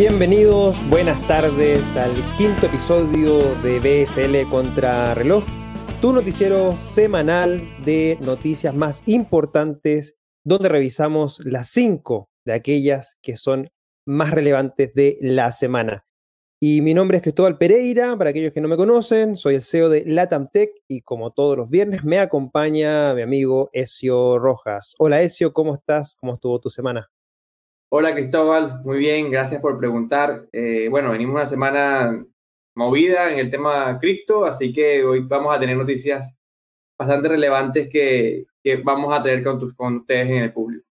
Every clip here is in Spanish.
Bienvenidos, buenas tardes al quinto episodio de BSL contra reloj, tu noticiero semanal de noticias más importantes, donde revisamos las cinco de aquellas que son más relevantes de la semana. Y mi nombre es Cristóbal Pereira, para aquellos que no me conocen, soy el CEO de LatamTech y como todos los viernes me acompaña mi amigo Ezio Rojas. Hola Ezio, ¿cómo estás? ¿Cómo estuvo tu semana? Hola Cristóbal, muy bien, gracias por preguntar. Eh, bueno, venimos una semana movida en el tema cripto, así que hoy vamos a tener noticias bastante relevantes que, vamos a tener con, con, ustedes en el público.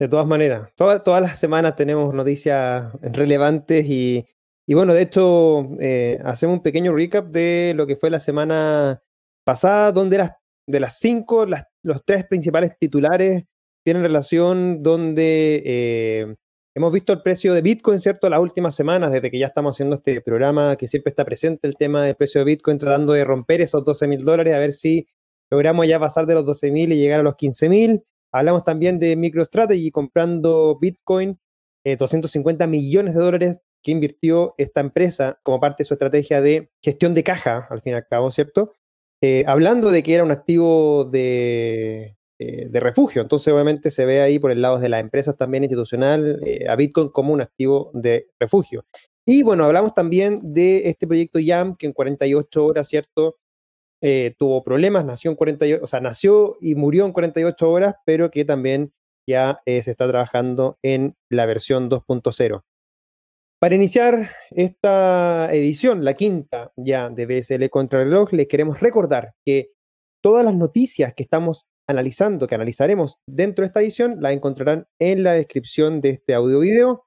De todas maneras, todas las semanas tenemos noticias relevantes y, bueno, de hecho, eh, hacemos un pequeño recap de lo que fue la semana pasada, donde las, de las cinco, los tres principales titulares tienen relación donde eh, hemos visto el precio de Bitcoin, ¿cierto? Las últimas semanas, desde que ya estamos haciendo este programa, que siempre está presente el tema del precio de Bitcoin, tratando de romper esos 12 mil dólares, a ver si logramos ya pasar de los 12 mil y llegar a los 15 mil. Hablamos también de MicroStrategy comprando Bitcoin, 250 eh, millones de dólares que invirtió esta empresa como parte de su estrategia de gestión de caja, al fin y al cabo, ¿cierto? Eh, hablando de que era un activo de, eh, de refugio. Entonces, obviamente, se ve ahí por el lado de las empresas también institucional eh, a Bitcoin como un activo de refugio. Y bueno, hablamos también de este proyecto YAM que en 48 horas, ¿cierto? Eh, tuvo problemas, nació en 48, o sea, nació y murió en 48 horas, pero que también ya se está trabajando en la versión 2.0. Para iniciar esta edición, la quinta ya de BSL contra el reloj, les queremos recordar que todas las noticias que estamos analizando, que analizaremos dentro de esta edición, la encontrarán en la descripción de este audio video.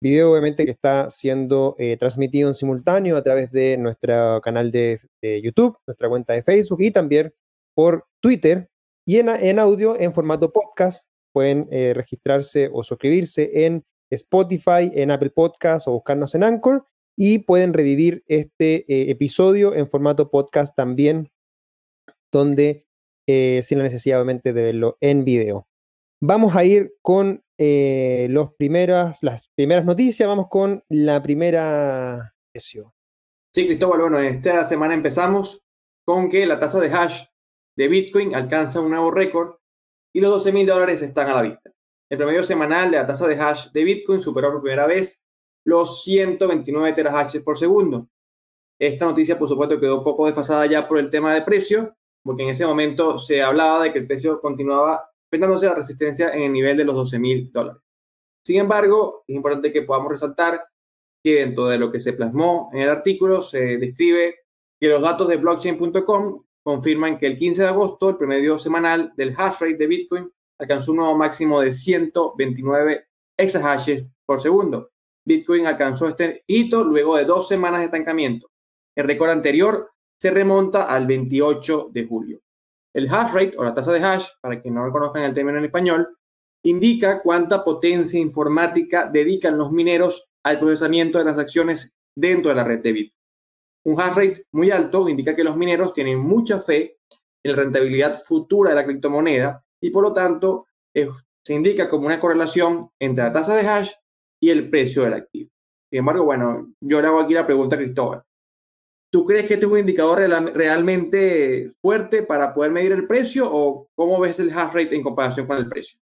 Video obviamente que está siendo eh, transmitido en simultáneo a través de nuestro canal de, YouTube, nuestra cuenta de Facebook y también por Twitter. Y en, audio, en formato podcast, pueden eh, registrarse o suscribirse en Spotify, en Apple Podcasts o buscarnos en Anchor. Y pueden revivir este eh, episodio en formato podcast también, donde eh, sin la necesidad de verlo en video. Vamos a ir con eh, los primeras, las primeras noticias, vamos con la primera sesión. Sí, Cristóbal, bueno, esta semana empezamos con que la tasa de hash de Bitcoin alcanza un nuevo récord y los 12 mil dólares están a la vista. El promedio semanal de la tasa de hash de Bitcoin superó por primera vez los 129 terahashes por segundo. Esta noticia, por supuesto, quedó poco desfasada ya por el tema de precio, porque en ese momento se hablaba de que el precio continuaba enfrentándose a la resistencia en el nivel de los 12 mil dólares. Sin embargo, es importante que podamos resaltar que dentro de lo que se plasmó en el artículo se describe que los datos de blockchain.com confirman que el 15 de agosto el promedio semanal del hash rate de Bitcoin alcanzó un nuevo máximo de 129 exahashes por segundo. Bitcoin alcanzó este hito luego de dos semanas de estancamiento. El récord anterior se remonta al 28 de julio. El hash rate o la tasa de hash, para que no conozcan el término en español, indica cuánta potencia informática dedican los mineros al procesamiento de transacciones dentro de la red de Bitcoin. Un hash rate muy alto indica que los mineros tienen mucha fe en la rentabilidad futura de la criptomoneda y por lo tanto se indica como una correlación entre la tasa de hash y el precio del activo. Sin embargo, bueno, yo le hago aquí la pregunta a Cristóbal. ¿Tú crees que este es un indicador realmente fuerte para poder medir el precio o cómo ves el hash rate en comparación con el precio?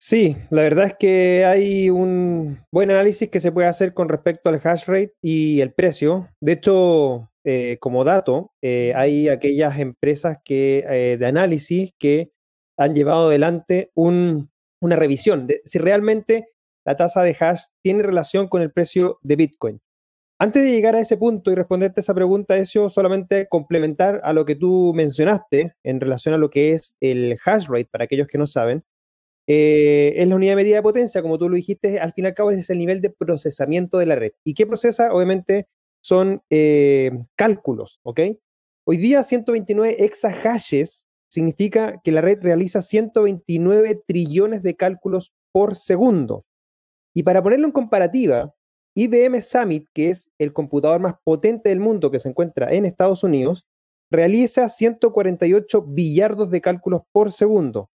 Sí, la verdad es que hay un buen análisis que se puede hacer con respecto al hash rate y el precio. De hecho, eh, como dato, eh, hay aquellas empresas que, eh, de análisis que han llevado adelante una revisión de si realmente la tasa de hash tiene relación con el precio de Bitcoin. Antes de llegar a ese punto y responderte esa pregunta, eso solamente complementar a lo que tú mencionaste en relación a lo que es el hash rate, para aquellos que no saben. Eh, es la unidad de medida de potencia, como tú lo dijiste, al fin y al cabo es el nivel de procesamiento de la red. ¿Y qué procesa? Obviamente son eh, cálculos, ¿ok? Hoy día 129 exahashes significa que la red realiza 129 trillones de cálculos por segundo. Y para ponerlo en comparativa, IBM Summit, que es el computador más potente del mundo que se encuentra en Estados Unidos, realiza 148 billardos de cálculos por segundo.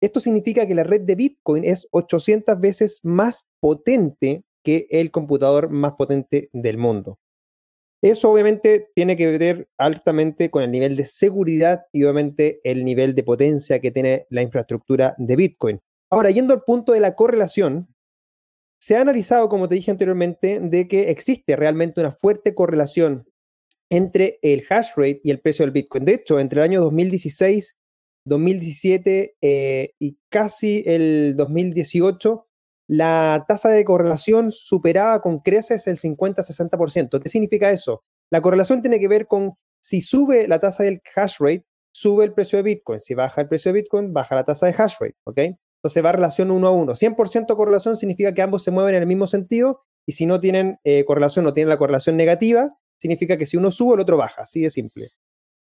Esto significa que la red de Bitcoin es 800 veces más potente que el computador más potente del mundo. Eso obviamente tiene que ver altamente con el nivel de seguridad y obviamente el nivel de potencia que tiene la infraestructura de Bitcoin. Ahora, yendo al punto de la correlación, se ha analizado, como te dije anteriormente, de que existe realmente una fuerte correlación entre el hash rate y el precio del Bitcoin. De hecho, entre el año 2016, 2017 eh, y casi el 2018, la tasa de correlación superaba con creces el 50-60%. ¿Qué significa eso? La correlación tiene que ver con si sube la tasa del hash rate, sube el precio de Bitcoin. Si baja el precio de Bitcoin, baja la tasa de hash rate. ¿ok? Entonces va relación uno a uno. 100% correlación significa que ambos se mueven en el mismo sentido y si no tienen eh, correlación o tienen la correlación negativa, significa que si uno sube, el otro baja. Así de simple.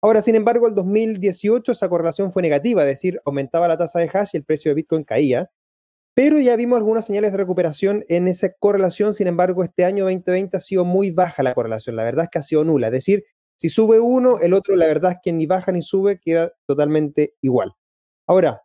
Ahora, sin embargo, el 2018 esa correlación fue negativa, es decir, aumentaba la tasa de hash y el precio de Bitcoin caía pero ya vimos algunas señales de recuperación en esa correlación, sin embargo, este año 2020 ha sido muy baja la correlación, la verdad es que ha sido nula, es decir, si sube uno, el otro, la verdad es que ni baja ni sube, queda totalmente igual. Ahora,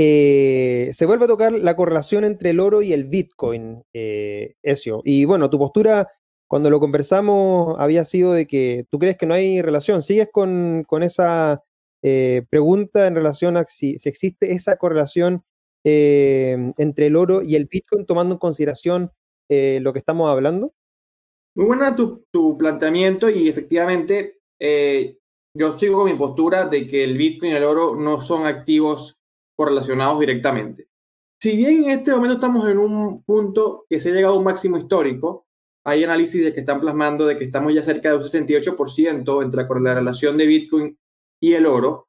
eh, se vuelve a tocar la correlación entre el oro y el Bitcoin, eh, Ezio. Y bueno, tu postura cuando lo conversamos había sido de que tú crees que no hay relación. ¿Sigues con, esa eh, pregunta en relación a si, existe esa correlación Em, entre el oro y el Bitcoin, tomando en consideración eh, lo que estamos hablando? Muy buena tu, planteamiento y efectivamente eh, yo sigo con mi postura de que el Bitcoin y el oro no son activos correlacionados directamente. Si bien en este momento estamos en un punto que se ha llegado a un máximo histórico, hay análisis de que están plasmando de que estamos ya cerca de un 68% entre la relación de Bitcoin y el oro.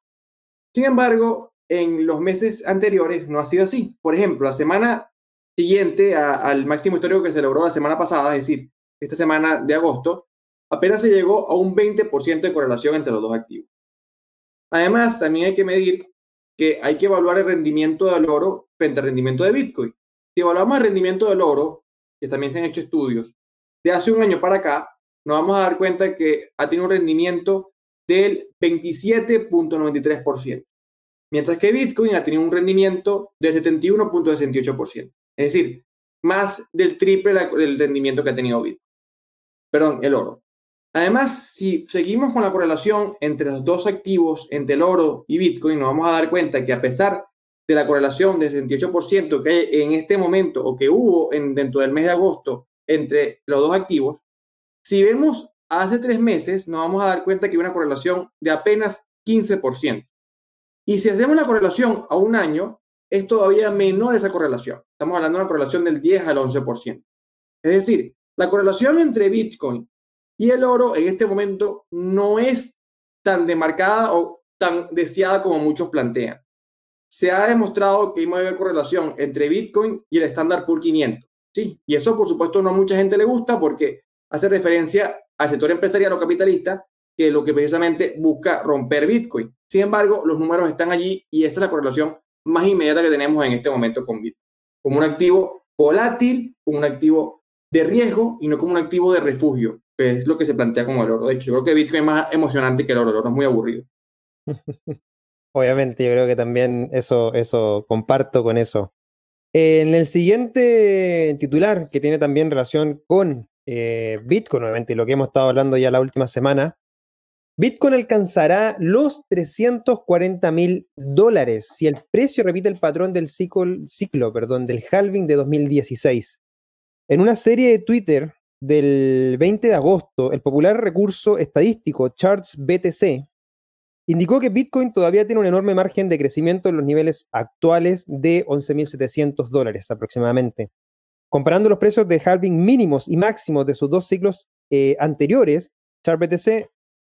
Sin embargo, en los meses anteriores no ha sido así. Por ejemplo, la semana siguiente al máximo histórico que se logró la semana pasada, es decir, esta semana de agosto, apenas se llegó a un 20% de correlación entre los dos activos. Además, también hay que medir que hay que evaluar el rendimiento del oro frente al rendimiento de Bitcoin. Si evaluamos el rendimiento del oro, que también se han hecho estudios, de hace un año para acá, nos vamos a dar cuenta que ha tenido un rendimiento del 27.93% mientras que Bitcoin ha tenido un rendimiento del 71.68%, es decir, más del triple del rendimiento que ha tenido Bitcoin. Perdón, el oro. Además, si seguimos con la correlación entre los dos activos, entre el oro y Bitcoin, nos vamos a dar cuenta que a pesar de la correlación del 68% que hay en este momento o que hubo en, dentro del mes de agosto entre los dos activos, si vemos hace tres meses, nos vamos a dar cuenta que hay una correlación de apenas 15%. Y si hacemos la correlación a un año, es todavía menor esa correlación. Estamos hablando de una correlación del 10 al 11%. Es decir, la correlación entre Bitcoin y el oro en este momento no es tan demarcada o tan deseada como muchos plantean. Se ha demostrado que hay mayor correlación entre Bitcoin y el estándar Poor's 500. Sí, y eso por supuesto no a mucha gente le gusta porque hace referencia al sector empresarial o capitalista que lo que precisamente busca romper Bitcoin. Sin embargo, los números están allí y esta es la correlación más inmediata que tenemos en este momento con Bitcoin. Como un activo volátil, como un activo de riesgo y no como un activo de refugio, es lo que se plantea como el oro. De hecho, yo creo que Bitcoin es más emocionante que el oro. El oro es muy aburrido. Obviamente, yo creo que también eso, eso comparto con eso. En el siguiente titular, que tiene también relación con eh, Bitcoin, obviamente, lo que hemos estado hablando ya la última semana, Bitcoin alcanzará los 340 mil dólares si el precio repite el patrón del ciclo, ciclo perdón, del halving de 2016. En una serie de Twitter del 20 de agosto, el popular recurso estadístico Charts BTC indicó que Bitcoin todavía tiene un enorme margen de crecimiento en los niveles actuales de 11.700 dólares aproximadamente. Comparando los precios de halving mínimos y máximos de sus dos ciclos eh, anteriores, Charts BTC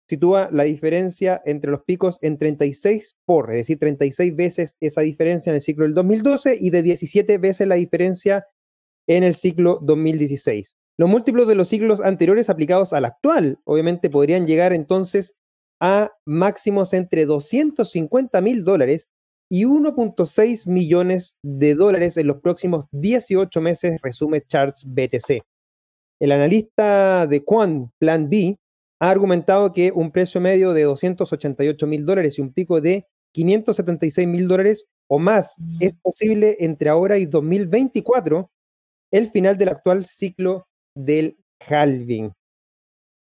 sitúa la diferencia entre los picos en 36 por, es decir, 36 veces esa diferencia en el ciclo del 2012 y de 17 veces la diferencia en el ciclo 2016. Los múltiplos de los ciclos anteriores aplicados al actual, obviamente, podrían llegar entonces a máximos entre 250 mil dólares y 1.6 millones de dólares en los próximos 18 meses, resume Charts BTC. El analista de Quant Plan B ha argumentado que un precio medio de 288 mil dólares y un pico de 576 mil dólares o más es posible entre ahora y 2024 el final del actual ciclo del halving.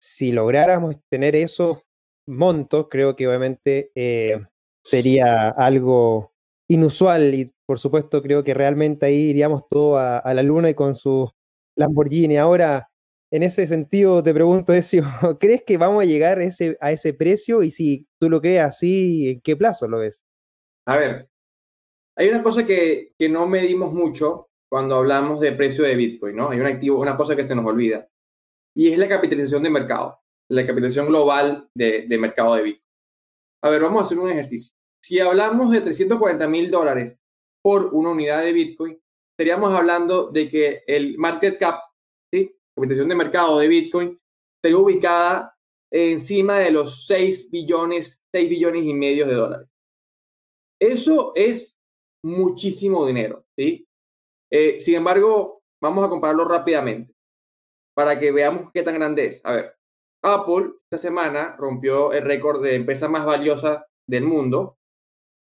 Si lográramos tener esos montos, creo que obviamente eh, sería algo inusual y por supuesto creo que realmente ahí iríamos todos a, la luna y con su Lamborghini. Ahora, en ese sentido te pregunto, Ezio, ¿crees que vamos a llegar a ese, a ese precio? Y si tú lo crees así, ¿en qué plazo lo ves? A ver, hay una cosa que, que no medimos mucho cuando hablamos de precio de Bitcoin, ¿no? Hay un activo, una cosa que se nos olvida, y es la capitalización de mercado, la capitalización global de, de mercado de Bitcoin. A ver, vamos a hacer un ejercicio. Si hablamos de 340 mil dólares por una unidad de Bitcoin, estaríamos hablando de que el market cap, ¿sí? capitalización de mercado de Bitcoin, estaría ubicada encima de los 6 billones, 6 billones y medio de dólares. Eso es muchísimo dinero, ¿sí? Eh, sin embargo, vamos a compararlo rápidamente para que veamos qué tan grande es. A ver, Apple esta semana rompió el récord de empresa más valiosa del mundo.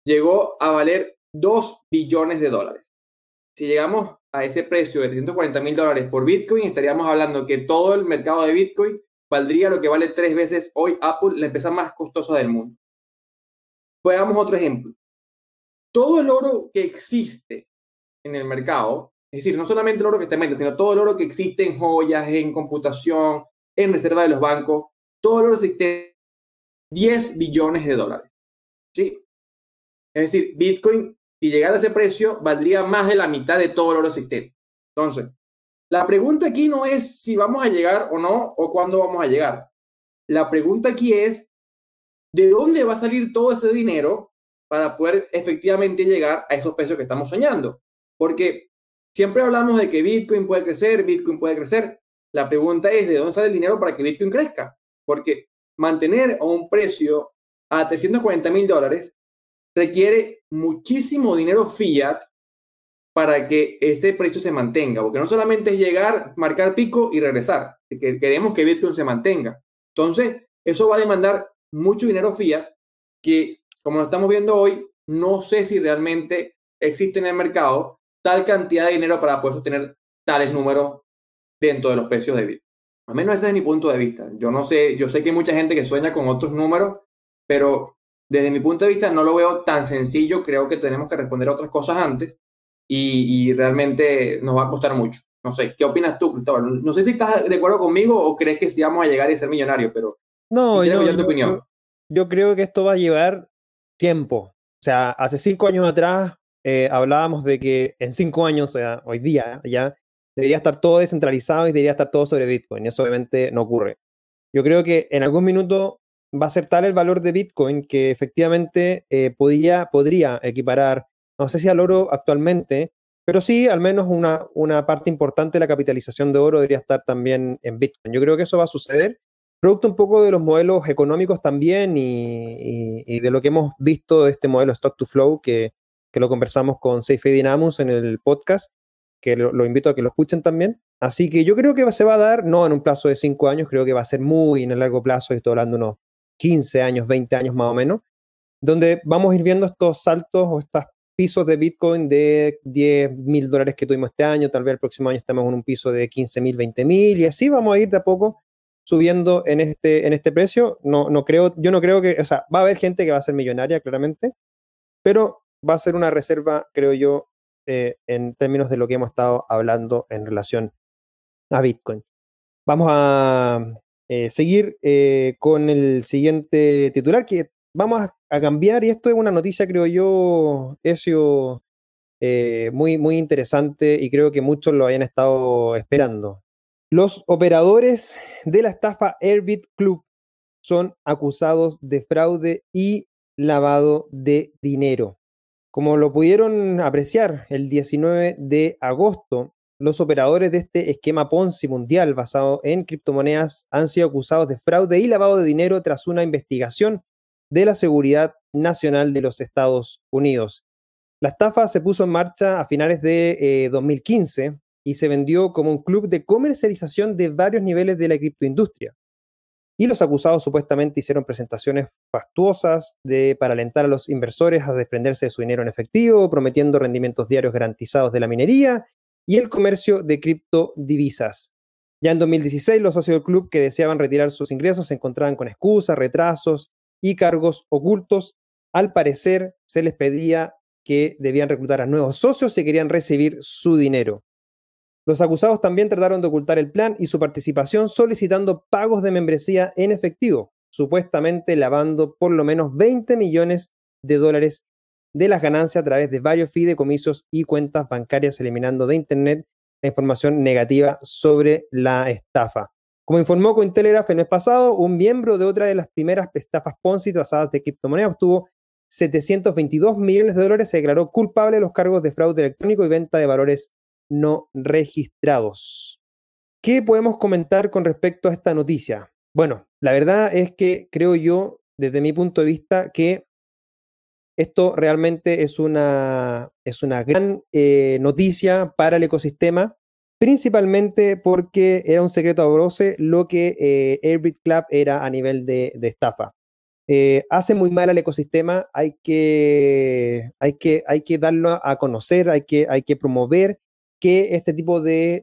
Llegó a valer 2 billones de dólares. Si llegamos a ese precio de 340 mil dólares por Bitcoin, estaríamos hablando que todo el mercado de Bitcoin valdría lo que vale tres veces hoy Apple, la empresa más costosa del mundo. Veamos otro ejemplo. Todo el oro que existe en el mercado, es decir, no solamente el oro que está en venta, sino todo el oro que existe en joyas, en computación, en reserva de los bancos, todo el oro existe 10 billones de dólares. ¿Sí? Es decir, Bitcoin, si llegara a ese precio, valdría más de la mitad de todo el oro existente. Entonces, la pregunta aquí no es si vamos a llegar o no, o cuándo vamos a llegar. La pregunta aquí es, ¿de dónde va a salir todo ese dinero para poder efectivamente llegar a esos precios que estamos soñando? Porque siempre hablamos de que Bitcoin puede crecer, Bitcoin puede crecer. La pregunta es, ¿de dónde sale el dinero para que Bitcoin crezca? Porque mantener a un precio a 340 mil dólares requiere muchísimo dinero fiat para que ese precio se mantenga, porque no solamente es llegar, marcar pico y regresar, que queremos que Bitcoin se mantenga. Entonces, eso va a demandar mucho dinero fiat que, como lo estamos viendo hoy, no sé si realmente existe en el mercado tal cantidad de dinero para poder sostener tales números dentro de los precios de Bitcoin. Al menos ese es mi punto de vista. Yo no sé, yo sé que hay mucha gente que sueña con otros números, pero desde mi punto de vista no lo veo tan sencillo. Creo que tenemos que responder a otras cosas antes y, realmente nos va a costar mucho. No sé, ¿qué opinas tú, Cristóbal? No sé si estás de acuerdo conmigo o crees que sí vamos a llegar y ser millonarios, pero no, yo, tu opinión. Yo, creo que esto va a llevar tiempo. O sea, hace cinco años atrás eh, hablábamos de que en cinco años, o sea, hoy día ya, debería estar todo descentralizado y debería estar todo sobre Bitcoin. Y eso obviamente no ocurre. Yo creo que en algún minuto va a ser tal el valor de Bitcoin que efectivamente eh, podría, podría equiparar, no sé si al oro actualmente, pero sí al menos una, una parte importante de la capitalización de oro debería estar también en Bitcoin. Yo creo que eso va a suceder, producto un poco de los modelos económicos también y, y, de lo que hemos visto de este modelo Stock to Flow, que, que lo conversamos con Seife Dynamus en el podcast, que lo, invito a que lo escuchen también. Así que yo creo que se va a dar, no en un plazo de cinco años, creo que va a ser muy en el largo plazo, estoy hablando unos 15 años, 20 años más o menos, donde vamos a ir viendo estos saltos o estos pisos de Bitcoin de 10 mil dólares que tuvimos este año, tal vez el próximo año estemos en un piso de 15 mil, 20 mil, y así vamos a ir de a poco subiendo en este, en este precio. No, no creo, yo no creo que, o sea, va a haber gente que va a ser millonaria, claramente, pero va a ser una reserva, creo yo, eh, en términos de lo que hemos estado hablando en relación a Bitcoin. Vamos a eh, seguir eh, con el siguiente titular que vamos a, cambiar y esto es una noticia, creo yo, Ezio, muy, muy interesante y creo que muchos lo hayan estado esperando. Los operadores de la estafa Airbit Club son acusados de fraude y lavado de dinero. Como lo pudieron apreciar el 19 de agosto, los operadores de este esquema Ponzi mundial basado en criptomonedas han sido acusados de fraude y lavado de dinero tras una investigación de la Seguridad Nacional de los Estados Unidos. La estafa se puso en marcha a finales de 2015 eh, y se vendió como un club de comercialización de varios niveles de la criptoindustria y los acusados supuestamente hicieron presentaciones fastuosas de, para alentar a los inversores a desprenderse de su dinero en efectivo, prometiendo rendimientos diarios garantizados de la minería y el comercio de criptodivisas. Ya en 2016, los socios del club que deseaban retirar sus ingresos se encontraban con excusas, retrasos y cargos ocultos. Al parecer, se les pedía que debían reclutar a nuevos socios si querían recibir su dinero. Los acusados también trataron de ocultar el plan y su participación solicitando pagos de membresía en efectivo, supuestamente lavando por lo menos 20 millones de dólares de las ganancias a través de varios fideicomisos y cuentas bancarias, eliminando de Internet la información negativa sobre la estafa. Como informó Cointelegraph el mes pasado, un miembro de otra de las primeras estafas Ponzi basadas de criptomonedas obtuvo 722 millones de dólares, se declaró culpable de los cargos de fraude electrónico y venta de valores no registrados. ¿Qué podemos comentar con respecto a esta noticia? Bueno, la verdad es que creo yo, desde mi punto de vista, que esto realmente es una, es una gran eh, noticia para el ecosistema, principalmente porque era un secreto a voces lo que eh, Club era a nivel de, estafa. Eh, hace muy mal al ecosistema, hay que, hay que, hay que darlo a conocer, hay que, hay que promover que este tipo de,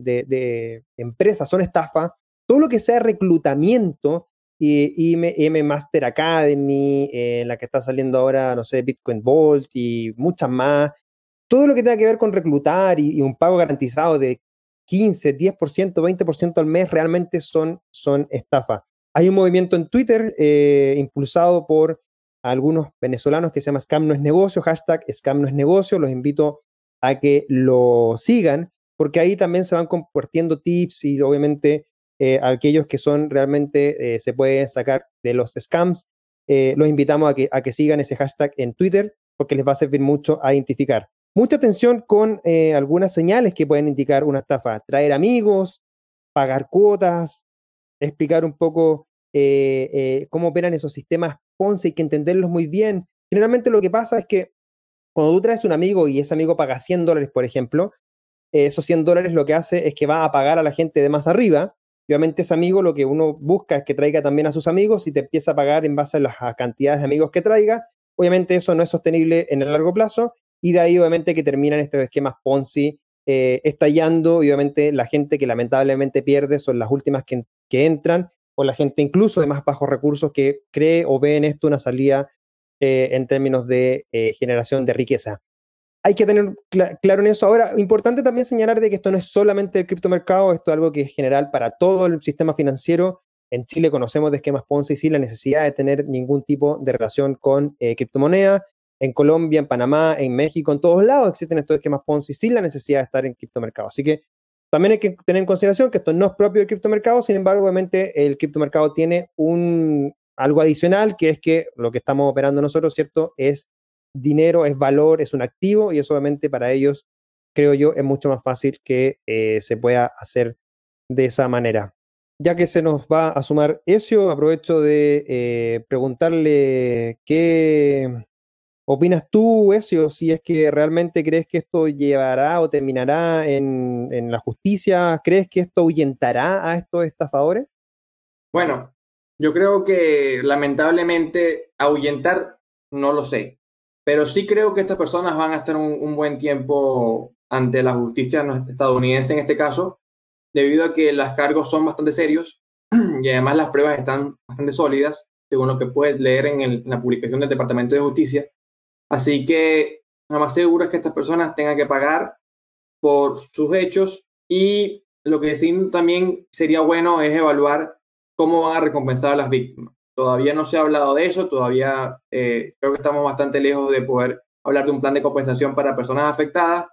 de empresas son estafa. Todo lo que sea reclutamiento y M, Master Academy, eh, la que está saliendo ahora, no sé, Bitcoin Vault y muchas más. Todo lo que tenga que ver con reclutar y, un pago garantizado de 15, 10%, 20% al mes realmente son, son estafas. Hay un movimiento en Twitter eh, impulsado por algunos venezolanos que se llama Scam no es negocio, hashtag Scam no es negocio. Los invito a que lo sigan porque ahí también se van compartiendo tips y obviamente eh, aquellos que son realmente, eh, se pueden sacar de los scams, eh, los invitamos a que, a que sigan ese hashtag en Twitter porque les va a servir mucho a identificar. Mucha atención con algunas señales que pueden indicar una estafa. Traer amigos, pagar cuotas, explicar un poco cómo operan esos sistemas Ponce, hay que entenderlos muy bien. Generalmente lo que pasa es que cuando tú traes un amigo y ese amigo paga 100 dólares, por ejemplo, esos 100 dólares lo que hace es que va a pagar a la gente de más arriba obviamente ese amigo lo que uno busca es que traiga también a sus amigos y te empieza a pagar en base a las cantidades de amigos que traiga. Obviamente eso no es sostenible en el largo plazo y de ahí obviamente que terminan estos esquemas Ponzi eh, estallando y obviamente la gente que lamentablemente pierde son las últimas que, entran o la gente incluso de más bajos recursos que cree o ve en esto una salida eh, en términos de eh, generación de riqueza hay que tener claro en eso. Ahora, importante también señalar de que esto no es solamente el criptomercado, esto es algo que es general para todo el sistema financiero. En Chile conocemos de esquemas Ponzi sin la necesidad de tener ningún tipo de relación con eh, criptomonedas. En Colombia, en Panamá, en México, en todos lados existen estos esquemas Ponzi sin la necesidad de estar en criptomercado. Así que también hay que tener en consideración que esto no es propio del criptomercado, sin embargo, obviamente el criptomercado tiene un, algo adicional, que es que lo que estamos operando nosotros, ¿cierto? Es dinero, es valor, es un activo y eso obviamente para ellos, creo yo, es mucho más fácil que eh, se pueda hacer de esa manera. Ya que se nos va a sumar Ezio, aprovecho de eh, preguntarle qué opinas tú, Ezio, si es que realmente crees que esto llevará o terminará en, en la justicia, ¿crees que esto ahuyentará a estos estafadores? Bueno, yo creo que lamentablemente ahuyentar no lo sé. Pero sí creo que estas personas van a estar un, buen tiempo ante la justicia estadounidense en este caso, debido a que los cargos son bastante serios y además las pruebas están bastante sólidas, según lo que puedes leer en, la publicación del Departamento de Justicia. Así que lo más seguro es que estas personas tengan que pagar por sus hechos y lo que sí también sería bueno es evaluar cómo van a recompensar a las víctimas. Todavía no se ha hablado de eso, todavía eh, creo que estamos bastante lejos de poder hablar de un plan de compensación para personas afectadas,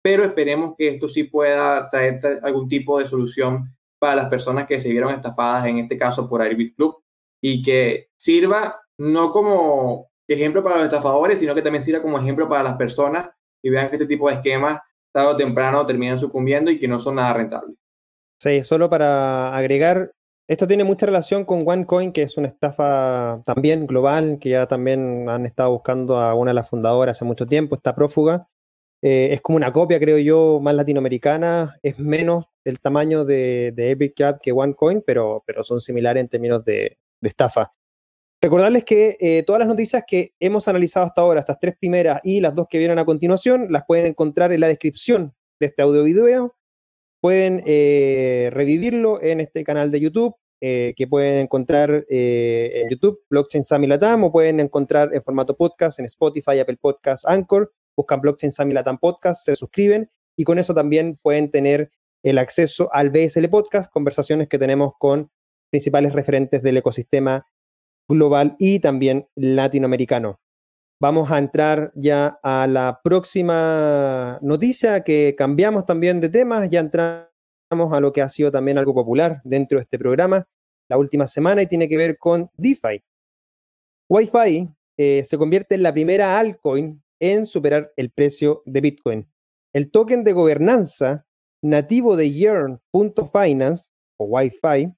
pero esperemos que esto sí pueda traer algún tipo de solución para las personas que se vieron estafadas, en este caso por Airbit Club, y que sirva no como ejemplo para los estafadores, sino que también sirva como ejemplo para las personas y vean que este tipo de esquemas, tarde o temprano, terminan sucumbiendo y que no son nada rentables. Sí, solo para agregar, esto tiene mucha relación con OneCoin, que es una estafa también global, que ya también han estado buscando a una de las fundadoras hace mucho tiempo, está prófuga. Eh, es como una copia, creo yo, más latinoamericana, es menos el tamaño de, Epic que OneCoin, pero, pero son similares en términos de, estafa. Recordarles que eh, todas las noticias que hemos analizado hasta ahora, estas tres primeras y las dos que vienen a continuación, las pueden encontrar en la descripción de este audio video, pueden eh, revivirlo en este canal de YouTube, eh, que pueden encontrar eh, en YouTube, Blockchain Sami Latam, o pueden encontrar en formato podcast en Spotify, Apple Podcasts, Anchor, buscan Blockchain Sami Latam Podcast, se suscriben y con eso también pueden tener el acceso al BSL Podcast, conversaciones que tenemos con principales referentes del ecosistema global y también latinoamericano. Vamos a entrar ya a la próxima noticia que cambiamos también de temas, ya entramos a lo que ha sido también algo popular dentro de este programa la última semana y tiene que ver con DeFi. Wi-Fi eh, se convierte en la primera altcoin en superar el precio de Bitcoin. El token de gobernanza nativo de Yearn.finance o Wi-Fi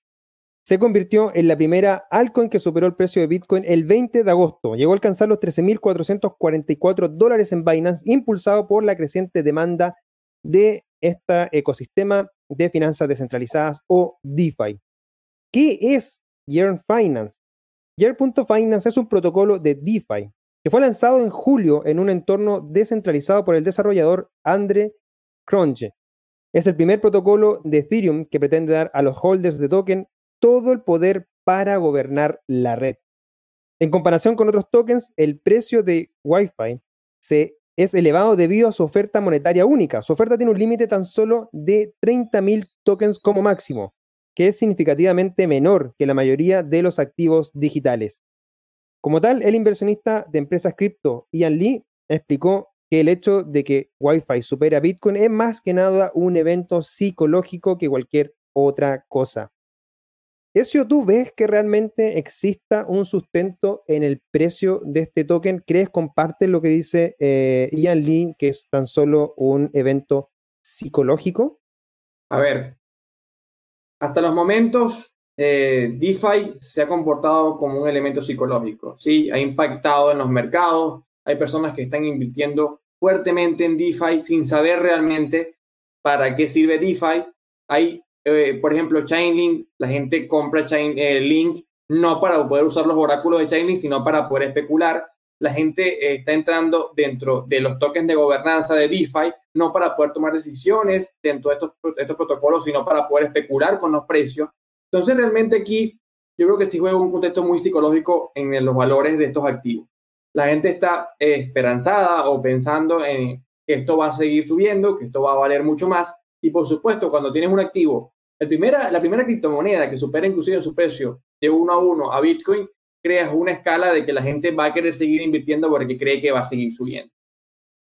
se convirtió en la primera altcoin que superó el precio de Bitcoin el 20 de agosto. Llegó a alcanzar los 13.444 dólares en Binance, impulsado por la creciente demanda de este ecosistema de finanzas descentralizadas o DeFi. ¿Qué es Yearn Finance? Yearn.finance es un protocolo de DeFi que fue lanzado en julio en un entorno descentralizado por el desarrollador Andre Cronje. Es el primer protocolo de Ethereum que pretende dar a los holders de token todo el poder para gobernar la red. En comparación con otros tokens, el precio de Wi-Fi se, es elevado debido a su oferta monetaria única. Su oferta tiene un límite tan solo de 30.000 tokens como máximo, que es significativamente menor que la mayoría de los activos digitales. Como tal, el inversionista de empresas cripto, Ian Lee, explicó que el hecho de que Wi-Fi supera a Bitcoin es más que nada un evento psicológico que cualquier otra cosa. Ezio, ¿tú ves que realmente exista un sustento en el precio de este token? ¿Crees, comparte lo que dice eh, Ian Lee, que es tan solo un evento psicológico? A ver, hasta los momentos, eh, DeFi se ha comportado como un elemento psicológico, ¿sí? Ha impactado en los mercados, hay personas que están invirtiendo fuertemente en DeFi sin saber realmente para qué sirve DeFi. Hay eh, por ejemplo, Chainlink, la gente compra Chainlink eh, no para poder usar los oráculos de Chainlink, sino para poder especular. La gente eh, está entrando dentro de los tokens de gobernanza de DeFi, no para poder tomar decisiones dentro de estos, estos protocolos, sino para poder especular con los precios. Entonces, realmente aquí yo creo que sí juega un contexto muy psicológico en los valores de estos activos. La gente está esperanzada o pensando en que esto va a seguir subiendo, que esto va a valer mucho más. Y por supuesto, cuando tienes un activo primera, la primera criptomoneda que supera inclusive su precio de uno a uno a Bitcoin, creas una escala de que la gente va a querer seguir invirtiendo porque cree que va a seguir subiendo.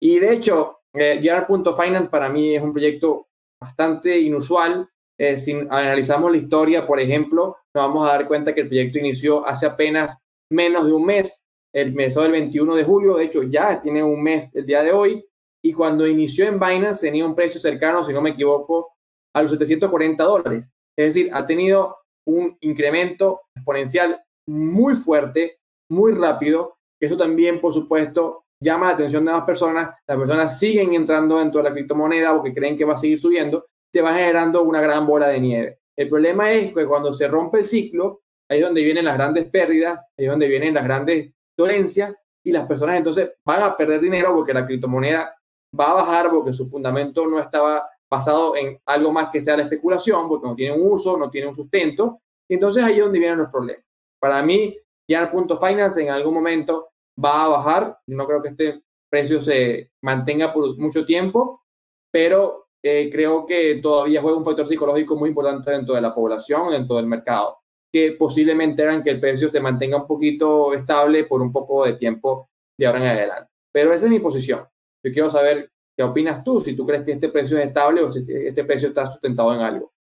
Y de hecho, eh, Finance para mí es un proyecto bastante inusual. Eh, si analizamos la historia, por ejemplo, nos vamos a dar cuenta que el proyecto inició hace apenas menos de un mes, el mes del 21 de julio, de hecho ya tiene un mes el día de hoy, y cuando inició en Binance tenía un precio cercano, si no me equivoco, a los 740 dólares. Es decir, ha tenido un incremento exponencial muy fuerte, muy rápido. Eso también, por supuesto, llama la atención de las personas. Las personas siguen entrando dentro de la criptomoneda porque creen que va a seguir subiendo. Se va generando una gran bola de nieve. El problema es que cuando se rompe el ciclo, ahí es donde vienen las grandes pérdidas, ahí es donde vienen las grandes dolencias y las personas entonces van a perder dinero porque la criptomoneda va a bajar porque su fundamento no estaba basado en algo más que sea la especulación, porque no tiene un uso, no tiene un sustento. Y entonces ahí es donde vienen los problemas. Para mí, ya el punto finance en algún momento va a bajar. No creo que este precio se mantenga por mucho tiempo, pero eh, creo que todavía juega un factor psicológico muy importante dentro de la población, dentro del mercado, que posiblemente hagan que el precio se mantenga un poquito estable por un poco de tiempo de ahora en adelante. Pero esa es mi posición. Yo quiero saber ¿Qué opinas tú? Si tú crees que este precio es estable o si este precio está sustentado en algo.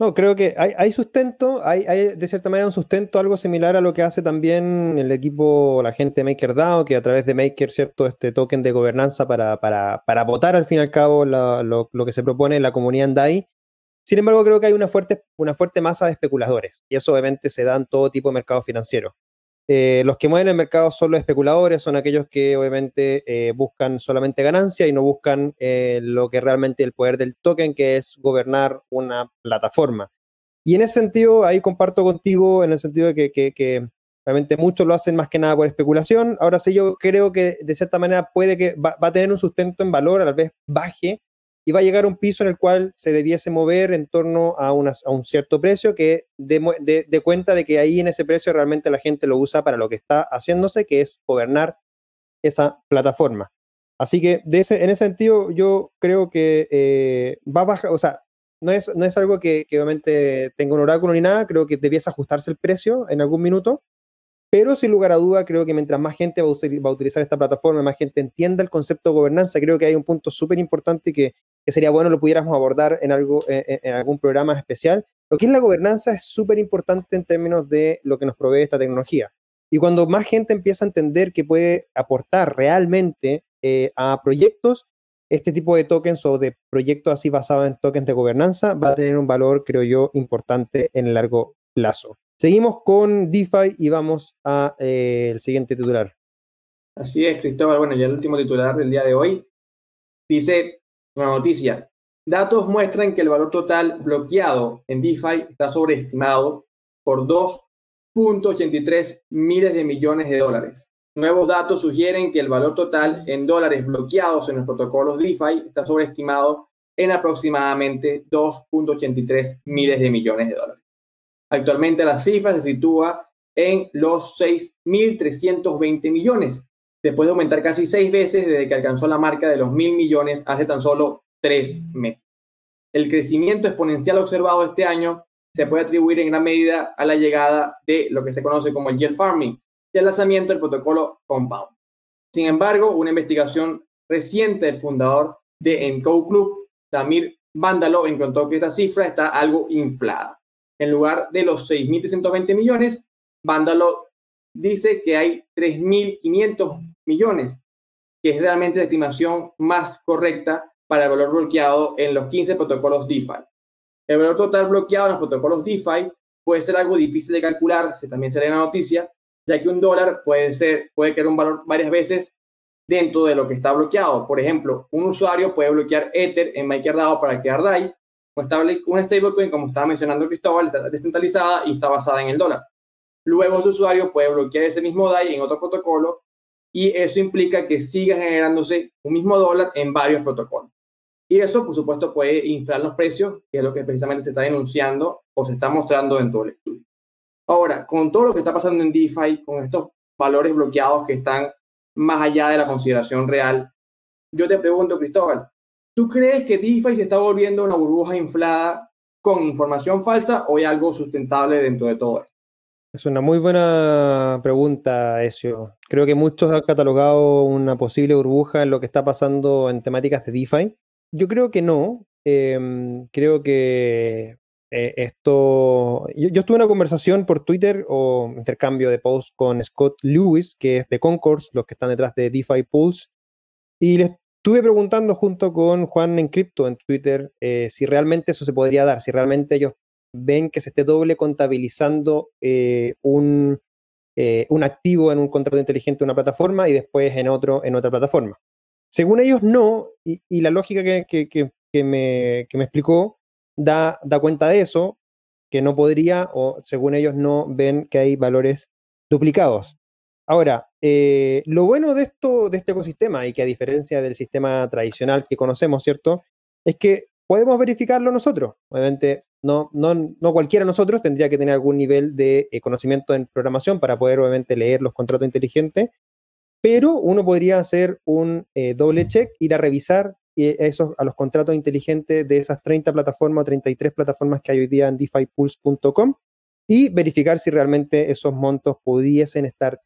No, creo que hay, sustento, hay, de cierta manera un sustento algo similar a lo que hace también el equipo, la gente de MakerDAO, que a través de Maker, ¿cierto? Este token de gobernanza para, para, para votar al fin y al cabo lo, que se propone en la comunidad en DAI. Sin embargo, creo que hay una fuerte, una fuerte masa de especuladores y eso obviamente se da en todo tipo de mercado financiero. Eh, los que mueven el mercado son los especuladores, son aquellos que obviamente eh, buscan solamente ganancia y no buscan eh, lo que realmente el poder del token, que es gobernar una plataforma. Y en ese sentido, ahí comparto contigo, en el sentido de que, obviamente muchos lo hacen más que nada por especulación. Ahora sí, yo creo que de cierta manera puede que va, a tener un sustento en valor, la vez baje, y va a llegar a un piso en el cual se debiese mover en torno a, a un cierto precio que dé cuenta de que ahí en ese precio realmente la gente lo usa para lo que está haciéndose, que es gobernar esa plataforma. Así que de ese, en ese sentido yo creo que eh, va a bajar, o sea, no es, no es algo que, que, obviamente tenga un oráculo ni nada, creo que debiese ajustarse el precio en algún minuto, pero sin lugar a duda creo que mientras más gente va a, utilizar esta plataforma, más gente entienda el concepto de gobernanza, creo que hay un punto súper importante que, que, sería bueno lo pudiéramos abordar en, algo, en, algún programa especial. Lo que es la gobernanza es súper importante en términos de lo que nos provee esta tecnología. Y cuando más gente empieza a entender que puede aportar realmente eh, a proyectos, este tipo de tokens o de proyectos así basados en tokens de gobernanza va a tener un valor, creo yo, importante en el largo plazo. Seguimos con DeFi y vamos al eh, siguiente titular. Así es, Cristóbal. Bueno, ya el último titular del día de hoy dice una noticia. Datos muestran que el valor total bloqueado en DeFi está sobreestimado por 2.83 miles de millones de dólares. Nuevos datos sugieren que el valor total en dólares bloqueados en los protocolos DeFi está sobreestimado en aproximadamente 2.83 miles de millones de dólares. Actualmente la cifra se sitúa en los 6.320 millones, después de aumentar casi seis veces desde que alcanzó la marca de los mil millones hace tan solo tres meses. El crecimiento exponencial observado este año se puede atribuir en gran medida a la llegada de lo que se conoce como el yield farming y el lanzamiento del protocolo Compound. Sin embargo, una investigación reciente del fundador de Encode Club, Damir Vándalo, encontró que esta cifra está algo inflada en lugar de los 6.320 millones, Vándalo dice que hay 3.500 millones, que es realmente la estimación más correcta para el valor bloqueado en los 15 protocolos DeFi. El valor total bloqueado en los protocolos DeFi puede ser algo difícil de calcular, se también se en la noticia, ya que un dólar puede ser, puede crear un valor varias veces dentro de lo que está bloqueado. Por ejemplo, un usuario puede bloquear Ether en MakerDAO para crear DAI, una stablecoin, como estaba mencionando Cristóbal, está descentralizada y está basada en el dólar. Luego su usuario puede bloquear ese mismo DAI en otro protocolo y eso implica que siga generándose un mismo dólar en varios protocolos. Y eso, por supuesto, puede inflar los precios, que es lo que precisamente se está denunciando o se está mostrando dentro del estudio. Ahora, con todo lo que está pasando en DeFi, con estos valores bloqueados que están más allá de la consideración real, yo te pregunto, Cristóbal, ¿Tú crees que DeFi se está volviendo una burbuja inflada con información falsa o hay algo sustentable dentro de todo esto? Es una muy buena pregunta, Ezio. Creo que muchos han catalogado una posible burbuja en lo que está pasando en temáticas de DeFi. Yo creo que no. Em, creo que eh, esto. Yo, yo, estuve en una conversación por Twitter o intercambio de posts con Scott Lewis, que es de Concourse, los que están detrás de DeFi Pulse, y les Estuve preguntando junto con Juan en Crypto en Twitter eh, si realmente eso se podría dar, si realmente ellos ven que se esté doble contabilizando eh, un, eh, un, activo en un contrato inteligente de una plataforma y después en otro en otra plataforma. Según ellos, no, y, la lógica que, que, que, me, que, me, explicó da, da cuenta de eso, que no podría, o según ellos no ven que hay valores duplicados. Ahora, eh, lo bueno de esto, de este ecosistema, y que a diferencia del sistema tradicional que conocemos, ¿cierto? Es que podemos verificarlo nosotros. Obviamente, no, no, no cualquiera de nosotros tendría que tener algún nivel de eh, conocimiento en programación para poder, obviamente, leer los contratos inteligentes, pero uno podría hacer un eh, doble check, ir a revisar esos, a los contratos inteligentes de esas 30 plataformas o 33 plataformas que hay hoy día en defipulse.com y verificar si realmente esos montos pudiesen estar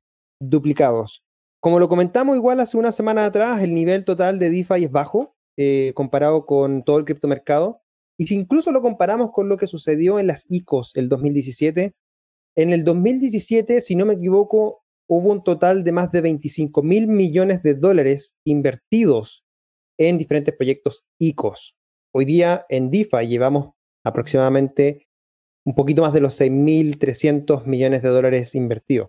duplicados. Como lo comentamos igual hace una semana atrás, el nivel total de DeFi es bajo eh, comparado con todo el criptomercado. Y si incluso lo comparamos con lo que sucedió en las ICOs el 2017, en el 2017, si no me equivoco, hubo un total de más de 25 mil millones de dólares invertidos en diferentes proyectos ICOs. Hoy día en DeFi llevamos aproximadamente un poquito más de los 6.300 millones de dólares invertidos.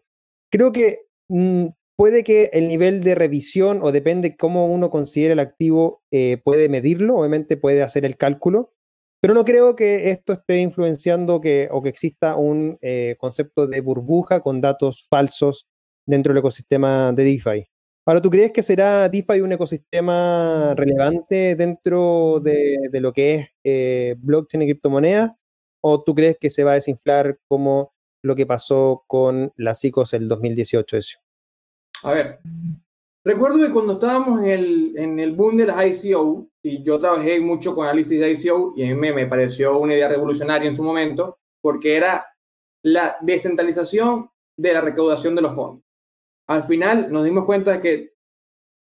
Creo que Mm, puede que el nivel de revisión o depende cómo uno considere el activo, eh, puede medirlo, obviamente puede hacer el cálculo, pero no creo que esto esté influenciando que, o que exista un eh, concepto de burbuja con datos falsos dentro del ecosistema de DeFi. Ahora, ¿tú crees que será DeFi un ecosistema relevante dentro de, lo que es eh, blockchain y criptomonedas? ¿O tú crees que se va a desinflar como lo que pasó con las ICOs el 2018? Eso? A ver, recuerdo que cuando estábamos en el, en el boom de las ICO, y yo trabajé mucho con análisis de ICO, y a mí me, pareció una idea revolucionaria en su momento, porque era la descentralización de la recaudación de los fondos al final nos dimos cuenta de que,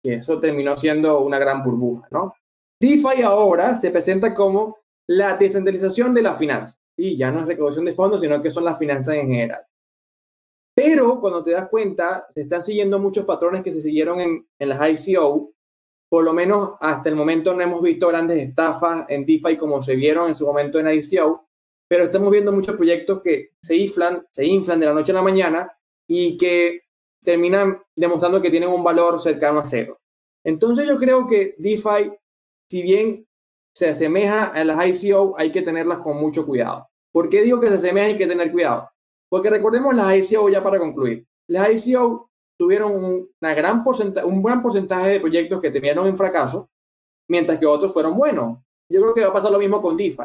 eso terminó siendo una gran burbuja, ¿no? DeFi ahora se presenta como la descentralización de la finanzas. Y ya no es recaudación de fondos, sino que son las finanzas en general. Pero cuando te das cuenta, se están siguiendo muchos patrones que se siguieron en, en las ICO. Por lo menos hasta el momento no hemos visto grandes estafas en DeFi como se vieron en su momento en ICO, pero estamos viendo muchos proyectos que se inflan, se inflan de la noche a la mañana y que terminan demostrando que tienen un valor cercano a cero. Entonces yo creo que DeFi, si bien se asemeja a las ICO, hay que tenerlas con mucho cuidado. ¿Por qué digo que se asemeja y hay que tener cuidado? Porque recordemos las ICO ya para concluir. Las ICO tuvieron un, una gran un buen porcentaje de proyectos que terminaron en fracaso, mientras que otros fueron buenos. Yo creo que va a pasar lo mismo con DeFi.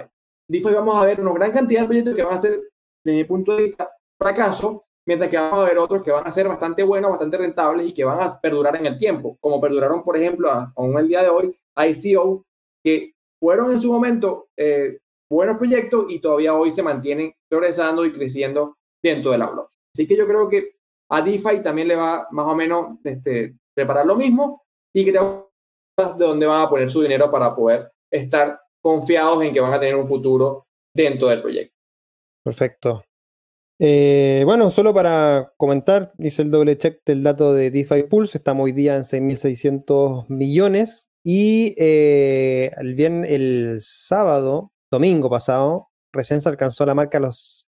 DeFi vamos a ver una gran cantidad de proyectos que van a ser, desde mi punto de vista, fracaso, mientras que vamos a ver otros que van a ser bastante buenos, bastante rentables y que van a perdurar en el tiempo, como perduraron, por ejemplo, aún el día de hoy, ICO, que fueron en su momento eh, buenos proyectos y todavía hoy se mantienen progresando y creciendo dentro de la blockchain. Así que yo creo que a DeFi también le va más o menos este, preparar lo mismo y creo de dónde van a poner su dinero para poder estar confiados en que van a tener un futuro dentro del proyecto. Perfecto. Eh, bueno, solo para comentar, hice el doble check del dato de DeFi Pulse, estamos hoy día en 6.600 millones y eh, bien, el sábado, domingo pasado, recién se alcanzó la marca los,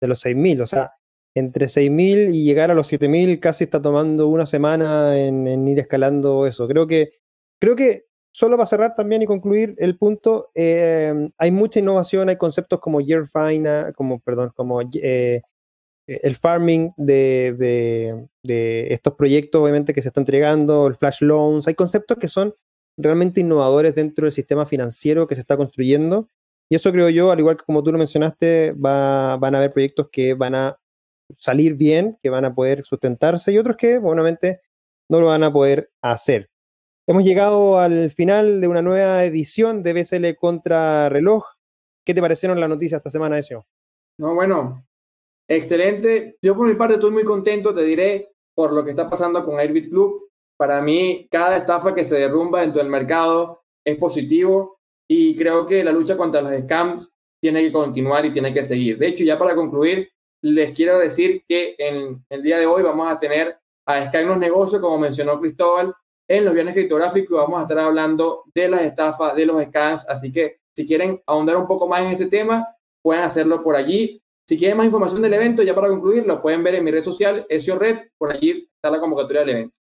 de los 6.000, o sea, entre 6.000 y llegar a los 7.000 casi está tomando una semana en, ir escalando eso. Creo que, creo que solo para cerrar también y concluir el punto, eh, hay mucha innovación, hay conceptos como Year Fine, como, perdón, como eh, el farming de, estos proyectos, obviamente, que se están entregando, el flash loans, hay conceptos que son realmente innovadores dentro del sistema financiero que se está construyendo. Y eso creo yo, al igual que como tú lo mencionaste, va, van a haber proyectos que van a salir bien, que van a poder sustentarse y otros que, obviamente, no lo van a poder hacer. Hemos llegado al final de una nueva edición de BSL contra reloj. ¿Qué te parecieron las noticias esta semana, Ezio? No, bueno, excelente. Yo por mi parte estoy muy contento, te diré, por lo que está pasando con Airbit Club. Para mí, cada estafa que se derrumba dentro del mercado es positivo y creo que la lucha contra los scams tiene que continuar y tiene que seguir. De hecho, ya para concluir, les quiero decir que en el día de hoy vamos a tener a Sky los negocios, como mencionó Cristóbal, en los viernes criptográficos vamos a estar hablando de las estafas, de los scams, así que si quieren ahondar un poco más en ese tema, pueden hacerlo por allí. Si quieren más información del evento, ya para concluir, lo pueden ver en mi red social, SEO Red, por allí está la convocatoria del evento.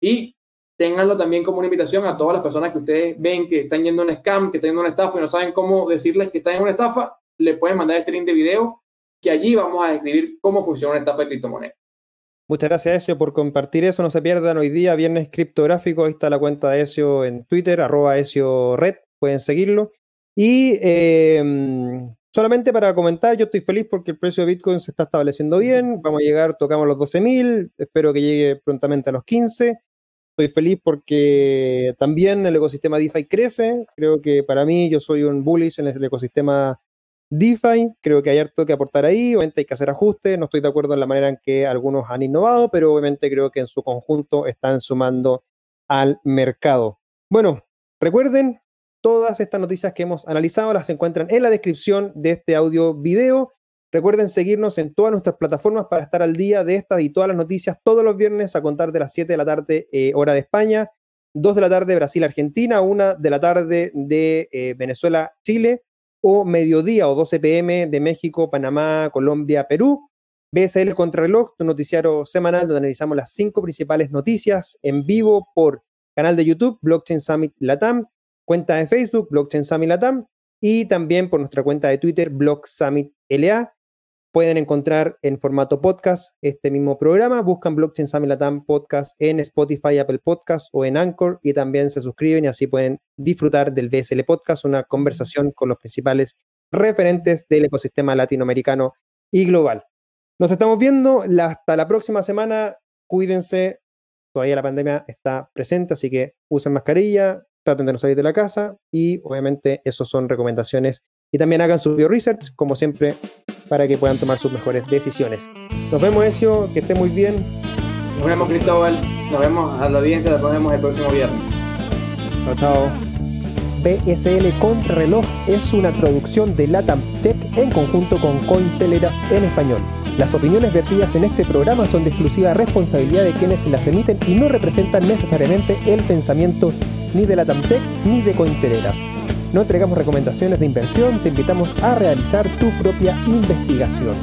Y ténganlo también como una invitación a todas las personas que ustedes ven que están yendo a un scam, que están yendo a una estafa y no saben cómo decirles que están en una estafa, le pueden mandar este link de video que allí vamos a describir cómo funciona una estafa de criptomonedas. Muchas gracias, Ezio, por compartir eso. No se pierdan hoy día, viernes criptográfico. Ahí está la cuenta de Ezio en Twitter, arroba Ezio Red. Pueden seguirlo. Y em, solamente para comentar, yo estoy feliz porque el precio de Bitcoin se está estableciendo bien. Vamos a llegar, tocamos los 12.000. Espero que llegue prontamente a los 15. Estoy feliz porque también el ecosistema DeFi crece. Creo que para mí, yo soy un bullish en el ecosistema DeFi, creo que hay harto que aportar ahí, obviamente hay que hacer ajustes, no estoy de acuerdo en la manera en que algunos han innovado, pero obviamente creo que en su conjunto están sumando al mercado. Bueno, recuerden, todas estas noticias que hemos analizado las encuentran en la descripción de este audio video. Recuerden seguirnos en todas nuestras plataformas para estar al día de estas y todas las noticias todos los viernes a contar de las 7 de la tarde eh, hora de España, 2 de la tarde Brasil-Argentina, 1 de la tarde de eh, Venezuela-Chile o mediodía o 12 pm de México, Panamá, Colombia, Perú. BSL Contrarreloj, tu noticiario semanal donde analizamos las cinco principales noticias en vivo por canal de YouTube, Blockchain Summit Latam, cuenta de Facebook, Blockchain Summit Latam, y también por nuestra cuenta de Twitter, Block Summit LA. Pueden encontrar en formato podcast este mismo programa. Buscan Blockchain Summit Latam Podcast en Spotify, Apple Podcast o en Anchor y también se suscriben y así pueden disfrutar del BSL Podcast, una conversación con los principales referentes del ecosistema latinoamericano y global. Nos estamos viendo hasta la próxima semana. Cuídense. Todavía la pandemia está presente, así que usen mascarilla, traten de no salir de la casa y obviamente eso son recomendaciones y también hagan su bio research, como siempre, para que puedan tomar sus mejores decisiones. Nos vemos, Ezio, que esté muy bien. Nos vemos, Cristóbal. Nos vemos a la audiencia, nos vemos el próximo viernes. Chao, chao. BSL Contrarreloj es una traducción de Latam Tech en conjunto con Cointelegraph en español. Las opiniones vertidas en este programa son de exclusiva responsabilidad de quienes las emiten y no representan necesariamente el pensamiento ni de Latam Tech ni de Cointelegraph. No entregamos recomendaciones de inversión, te invitamos a realizar tu propia investigación.